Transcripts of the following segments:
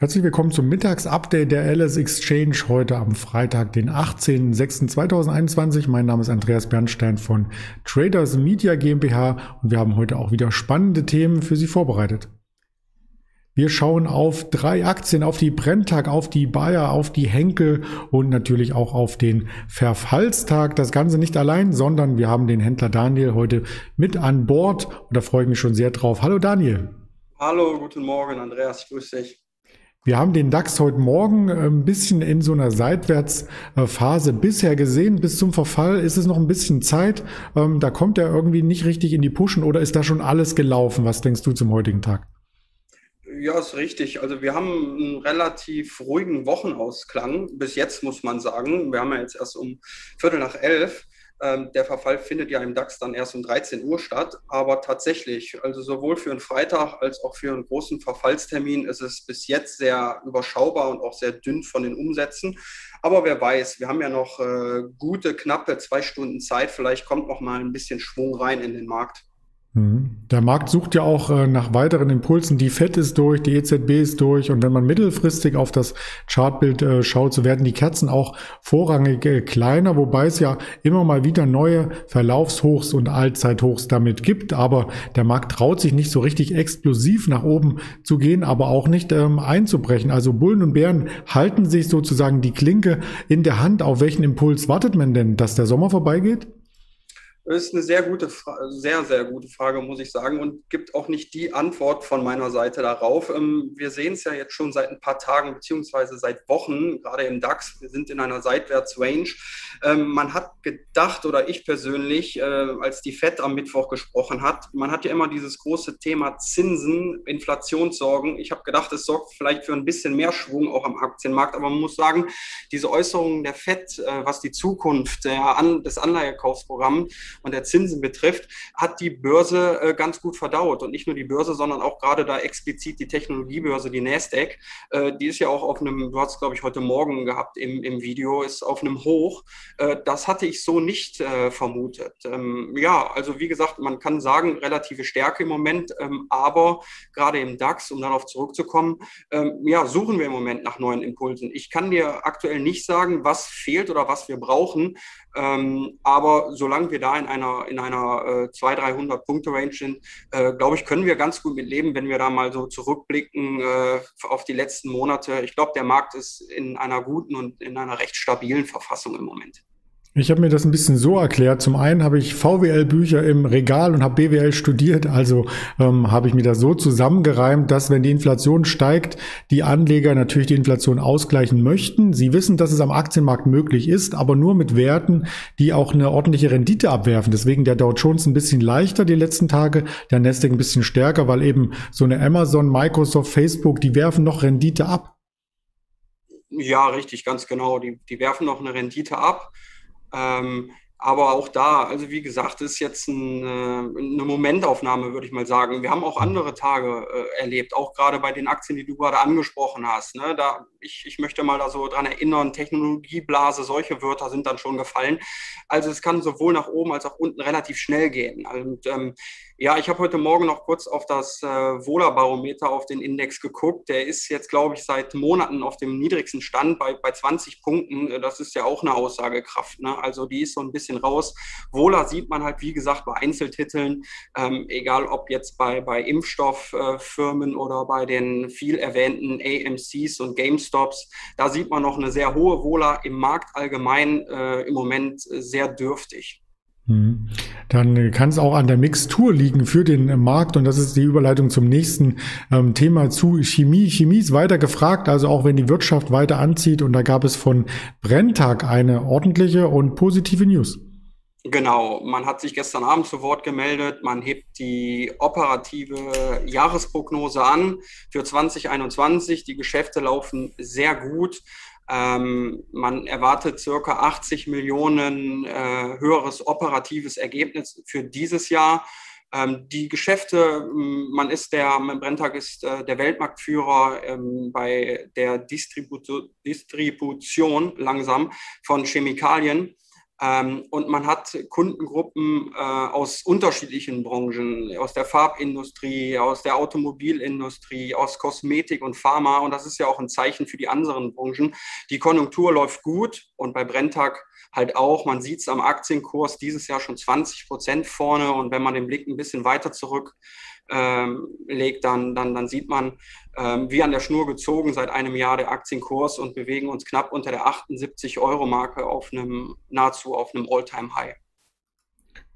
Herzlich willkommen zum Mittagsupdate der LS Exchange heute am Freitag, den 18.06.2021. Mein Name ist Andreas Bernstein von Traders Media GmbH und wir haben heute auch wieder spannende Themen für Sie vorbereitet. Wir schauen auf drei Aktien, auf die Brenntag, auf die Bayer, auf die Henkel und natürlich auch auf den Verfallstag. Das Ganze nicht allein, sondern wir haben den Händler Daniel heute mit an Bord und da freue ich mich schon sehr drauf. Hallo Daniel. Hallo, guten Morgen Andreas, ich grüße dich. Wir haben den DAX heute Morgen äh, ein bisschen in so einer Seitwärtsphase bisher gesehen. Bis zum Verfall ist es noch ein bisschen Zeit. Ähm, da kommt er irgendwie nicht richtig in die Pushen oder ist da schon alles gelaufen? Was denkst du zum heutigen Tag? Ja, ist richtig. Also wir haben einen relativ ruhigen Wochenausklang. Bis jetzt muss man sagen. Wir haben ja jetzt erst um Viertel nach elf. Ähm, der Verfall findet ja im DAX dann erst um 13 Uhr statt. Aber tatsächlich, also sowohl für einen Freitag als auch für einen großen Verfallstermin ist es bis jetzt sehr überschaubar und auch sehr dünn von den Umsätzen. Aber wer weiß, wir haben ja noch äh, gute, knappe zwei Stunden Zeit. Vielleicht kommt noch mal ein bisschen Schwung rein in den Markt. Mhm. Der Markt sucht ja auch äh, nach weiteren Impulsen. Die FED ist durch, die EZB ist durch. Und wenn man mittelfristig auf das Chartbild äh, schaut, so werden die Kerzen auch vorrangig äh, kleiner, wobei es ja immer mal wieder neue Verlaufshochs und Allzeithochs damit gibt. Aber der Markt traut sich nicht so richtig explosiv nach oben zu gehen, aber auch nicht ähm, einzubrechen. Also Bullen und Bären halten sich sozusagen die Klinke in der Hand. Auf welchen Impuls wartet man denn, dass der Sommer vorbeigeht? Das ist eine sehr gute, sehr, sehr gute Frage, muss ich sagen, und gibt auch nicht die Antwort von meiner Seite darauf. Ähm, wir sehen es ja jetzt schon seit ein paar Tagen beziehungsweise seit Wochen, gerade im DAX. Wir sind in einer Seitwärts-Range. Ähm, man hat gedacht, oder ich persönlich, äh, als die FED am Mittwoch gesprochen hat, man hat ja immer dieses große Thema Zinsen, Inflationssorgen. Ich habe gedacht, es sorgt vielleicht für ein bisschen mehr Schwung auch am Aktienmarkt, aber man muss sagen, diese Äußerungen der FED, äh, was die Zukunft des Anleihekaufsprogramms und der Zinsen betrifft, hat die Börse äh, ganz gut verdaut. Und nicht nur die Börse, sondern auch gerade da explizit die Technologiebörse, die Nasdaq. Äh, die ist ja auch auf einem, du hast glaube ich heute Morgen gehabt im, im Video, ist auf einem Hoch. Äh, das hatte ich so nicht vermutet. Ähm, ja, also wie gesagt, man kann sagen, relative Stärke im Moment, ähm, aber gerade im DAX, um darauf zurückzukommen, ähm, ja, suchen wir im Moment nach neuen Impulsen. Ich kann dir aktuell nicht sagen, was fehlt oder was wir brauchen. Aber solange wir da in einer, in einer äh, 200, 300 Punkte Range sind, äh, glaube ich, können wir ganz gut mit leben, wenn wir da mal so zurückblicken äh, auf die letzten Monate. Ich glaube, der Markt ist in einer guten und in einer recht stabilen Verfassung im Moment. Ich habe mir das ein bisschen so erklärt. Zum einen habe ich VWL-Bücher im Regal und habe BWL studiert. Also ähm, habe ich mir das so zusammengereimt, dass wenn die Inflation steigt, die Anleger natürlich die Inflation ausgleichen möchten. Sie wissen, dass es am Aktienmarkt möglich ist, aber nur mit Werten, die auch eine ordentliche Rendite abwerfen. Deswegen der Dow Jones ein bisschen leichter die letzten Tage, der Nasdaq ein bisschen stärker, weil eben so eine Amazon, Microsoft, Facebook, die werfen noch Rendite ab. Ja, richtig, ganz genau. Die, die werfen noch eine Rendite ab. Ähm, aber auch da, also wie gesagt, ist jetzt ein, äh, eine Momentaufnahme, würde ich mal sagen. Wir haben auch andere Tage äh, erlebt, auch gerade bei den Aktien, die du gerade angesprochen hast. Ne? Da, ich, ich möchte mal da so dran erinnern, Technologieblase, solche Wörter sind dann schon gefallen. Also es kann sowohl nach oben als auch unten relativ schnell gehen. Und ähm, ja, ich habe heute Morgen noch kurz auf das äh, Wohler-Barometer, auf den Index geguckt. Der ist jetzt, glaube ich, seit Monaten auf dem niedrigsten Stand bei, bei 20 Punkten. Äh, das ist ja auch eine Aussagekraft. Ne? Also die ist so ein bisschen raus. Wohler sieht man halt, wie gesagt, bei Einzeltiteln, ähm, egal ob jetzt bei, bei Impfstofffirmen äh, oder bei den viel erwähnten AMCs und GameStops. Da sieht man noch eine sehr hohe Wohler im Markt allgemein äh, im Moment sehr dürftig. Mhm. Dann kann es auch an der Mixtur liegen für den Markt und das ist die Überleitung zum nächsten ähm, Thema zu Chemie. Chemie ist weiter gefragt, also auch wenn die Wirtschaft weiter anzieht und da gab es von Brenntag eine ordentliche und positive News. Genau, man hat sich gestern Abend zu Wort gemeldet, man hebt die operative Jahresprognose an für 2021. Die Geschäfte laufen sehr gut. Ähm, man erwartet circa 80 Millionen äh, höheres operatives Ergebnis für dieses Jahr. Ähm, die Geschäfte, man ist der, Brenntag ist äh, der Weltmarktführer ähm, bei der Distribu Distribution langsam von Chemikalien. Ähm, und man hat Kundengruppen äh, aus unterschiedlichen Branchen, aus der Farbindustrie, aus der Automobilindustrie, aus Kosmetik und Pharma. Und das ist ja auch ein Zeichen für die anderen Branchen. Die Konjunktur läuft gut und bei Brenntag halt auch. Man sieht es am Aktienkurs dieses Jahr schon 20 Prozent vorne. Und wenn man den Blick ein bisschen weiter zurück ähm, legt, dann, dann, dann sieht man, ähm, wie an der Schnur gezogen seit einem Jahr der Aktienkurs und bewegen uns knapp unter der 78 Euro Marke auf einem nahezu auf einem All-Time High.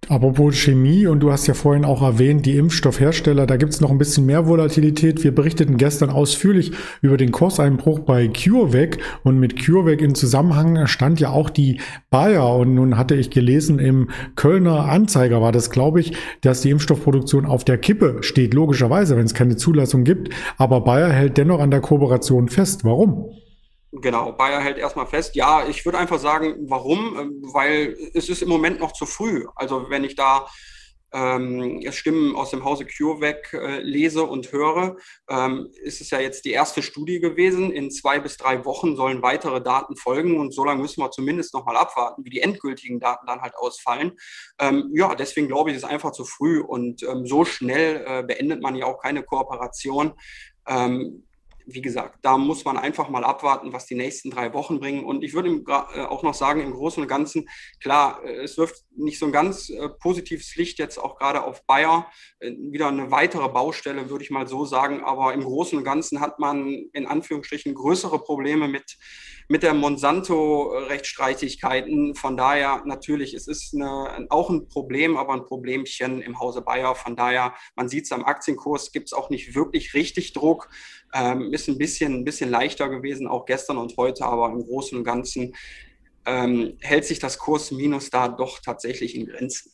Apropos Chemie, und du hast ja vorhin auch erwähnt, die Impfstoffhersteller, da gibt es noch ein bisschen mehr Volatilität. Wir berichteten gestern ausführlich über den Kurseinbruch bei CureVac und mit CureVac in Zusammenhang stand ja auch die Bayer und nun hatte ich gelesen im Kölner Anzeiger war das, glaube ich, dass die Impfstoffproduktion auf der Kippe steht, logischerweise, wenn es keine Zulassung gibt, aber Bayer hält dennoch an der Kooperation fest. Warum? Genau, Bayer hält erstmal fest. Ja, ich würde einfach sagen, warum? Ähm, weil es ist im Moment noch zu früh. Also wenn ich da ähm, Stimmen aus dem Hause CureVac äh, lese und höre, ähm, ist es ja jetzt die erste Studie gewesen. In zwei bis drei Wochen sollen weitere Daten folgen und so lange müssen wir zumindest noch mal abwarten, wie die endgültigen Daten dann halt ausfallen. Ähm, ja, deswegen glaube ich, ist es einfach zu früh und ähm, so schnell äh, beendet man ja auch keine Kooperation. Ähm, wie gesagt, da muss man einfach mal abwarten, was die nächsten drei Wochen bringen. Und ich würde äh, auch noch sagen, im Großen und Ganzen, klar, äh, es wirft nicht so ein ganz äh, positives Licht jetzt auch gerade auf Bayer. Wieder eine weitere Baustelle, würde ich mal so sagen. Aber im Großen und Ganzen hat man in Anführungsstrichen größere Probleme mit, mit der Monsanto-Rechtsstreitigkeiten. Von daher natürlich, es ist eine, auch ein Problem, aber ein Problemchen im Hause Bayer. Von daher, man sieht es am Aktienkurs, gibt es auch nicht wirklich richtig Druck. Ähm, ist ein bisschen, ein bisschen leichter gewesen, auch gestern und heute, aber im Großen und Ganzen ähm, hält sich das Kurs Minus da doch tatsächlich in Grenzen.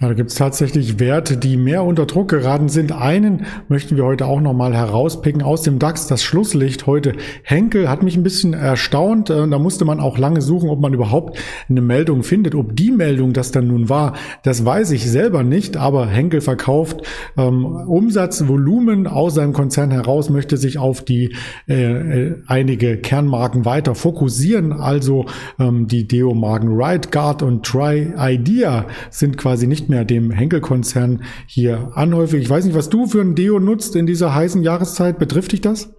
Ja, da gibt es tatsächlich Werte, die mehr unter Druck geraten sind. Einen möchten wir heute auch nochmal herauspicken aus dem DAX. Das Schlusslicht heute. Henkel hat mich ein bisschen erstaunt. Äh, da musste man auch lange suchen, ob man überhaupt eine Meldung findet. Ob die Meldung das dann nun war, das weiß ich selber nicht. Aber Henkel verkauft ähm, Umsatzvolumen aus seinem Konzern heraus, möchte sich auf die äh, äh einige Kernmarken weiter fokussieren. Also ähm, die Deo-Marken Right Guard und Try Idea sind quasi nicht mehr dem Henkel-Konzern hier anhäufig. Ich weiß nicht, was du für ein Deo nutzt in dieser heißen Jahreszeit. Betrifft dich das?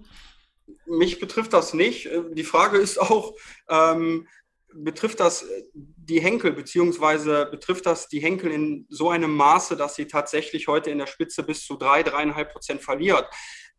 Mich betrifft das nicht. Die Frage ist auch, ähm, betrifft das die Henkel, beziehungsweise betrifft das die Henkel in so einem Maße, dass sie tatsächlich heute in der Spitze bis zu drei, dreieinhalb Prozent verliert?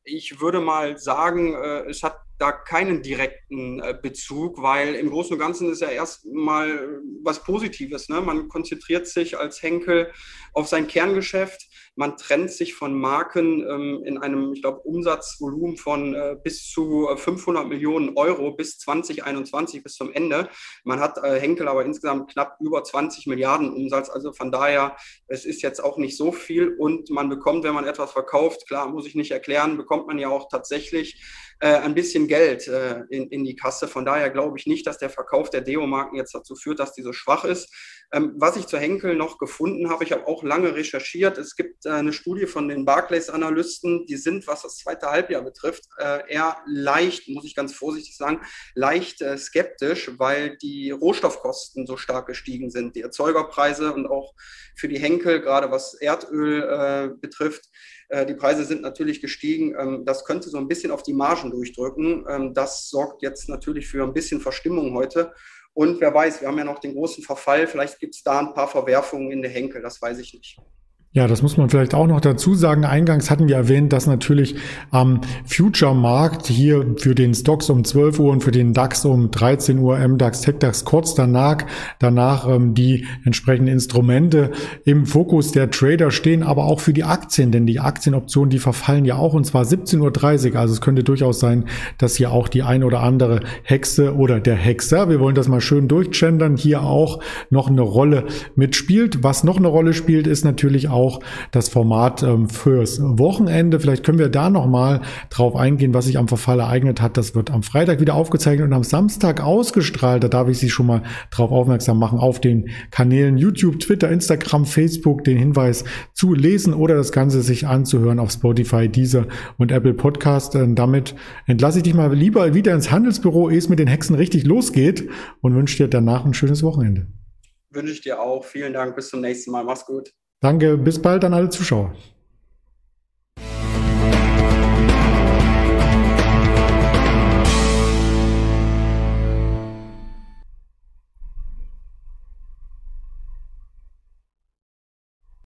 Ich würde mal sagen, äh, es hat da keinen direkten äh, Bezug, weil im Großen und Ganzen ist ja erstmal was Positives. Ne? Man konzentriert sich als Henkel auf sein Kerngeschäft. Man trennt sich von Marken ähm, in einem, ich glaube, Umsatzvolumen von äh, bis zu 500 Millionen Euro bis 2021, bis zum Ende. Man hat äh, Henkel aber insgesamt knapp über 20 Milliarden Umsatz. Also von daher, es ist jetzt auch nicht so viel und man bekommt, wenn man etwas verkauft, klar, muss ich nicht erklären, bekommt man ja auch tatsächlich äh, ein bisschen Geld äh, in, in die Kasse. Von daher glaube ich nicht, dass der Verkauf der Deo-Marken jetzt dazu führt, dass die so schwach ist. Ähm, was ich zu Henkel noch gefunden habe, ich habe auch lange recherchiert. Es gibt äh, eine Studie von den Barclays-Analysten, die sind, was das zweite Halbjahr betrifft, äh, eher leicht, muss ich ganz vorsichtig sagen, leicht äh, skeptisch, weil die Rohstoffkosten so stark gestiegen sind. Die Erzeugerpreise und auch für die Henkel, gerade was Erdöl äh, betrifft, äh, die Preise sind natürlich gestiegen. Ähm, das könnte so ein bisschen auf die Margen durchdrücken. Ähm, das sorgt jetzt natürlich für ein bisschen Verstimmung heute. Und wer weiß, wir haben ja noch den großen Verfall. Vielleicht gibt es da ein paar Verwerfungen in der Henkel. Das weiß ich nicht. Ja, das muss man vielleicht auch noch dazu sagen. Eingangs hatten wir erwähnt, dass natürlich am Future-Markt hier für den Stocks um 12 Uhr und für den DAX um 13 Uhr, MDAX, TechDAX kurz danach, danach ähm, die entsprechenden Instrumente im Fokus der Trader stehen, aber auch für die Aktien, denn die Aktienoptionen, die verfallen ja auch und zwar 17.30 Uhr. Also es könnte durchaus sein, dass hier auch die ein oder andere Hexe oder der Hexer, wir wollen das mal schön durchgendern, hier auch noch eine Rolle mitspielt. Was noch eine Rolle spielt, ist natürlich auch auch das Format ähm, fürs Wochenende. Vielleicht können wir da nochmal drauf eingehen, was sich am Verfall ereignet hat. Das wird am Freitag wieder aufgezeichnet und am Samstag ausgestrahlt. Da darf ich Sie schon mal drauf aufmerksam machen auf den Kanälen YouTube, Twitter, Instagram, Facebook, den Hinweis zu lesen oder das Ganze sich anzuhören auf Spotify, Deezer und Apple Podcast. Und damit entlasse ich dich mal lieber wieder ins Handelsbüro, ehe es mit den Hexen richtig losgeht und wünsche dir danach ein schönes Wochenende. wünsche ich dir auch. Vielen Dank. Bis zum nächsten Mal. Mach's gut. Danke. Bis bald an alle Zuschauer.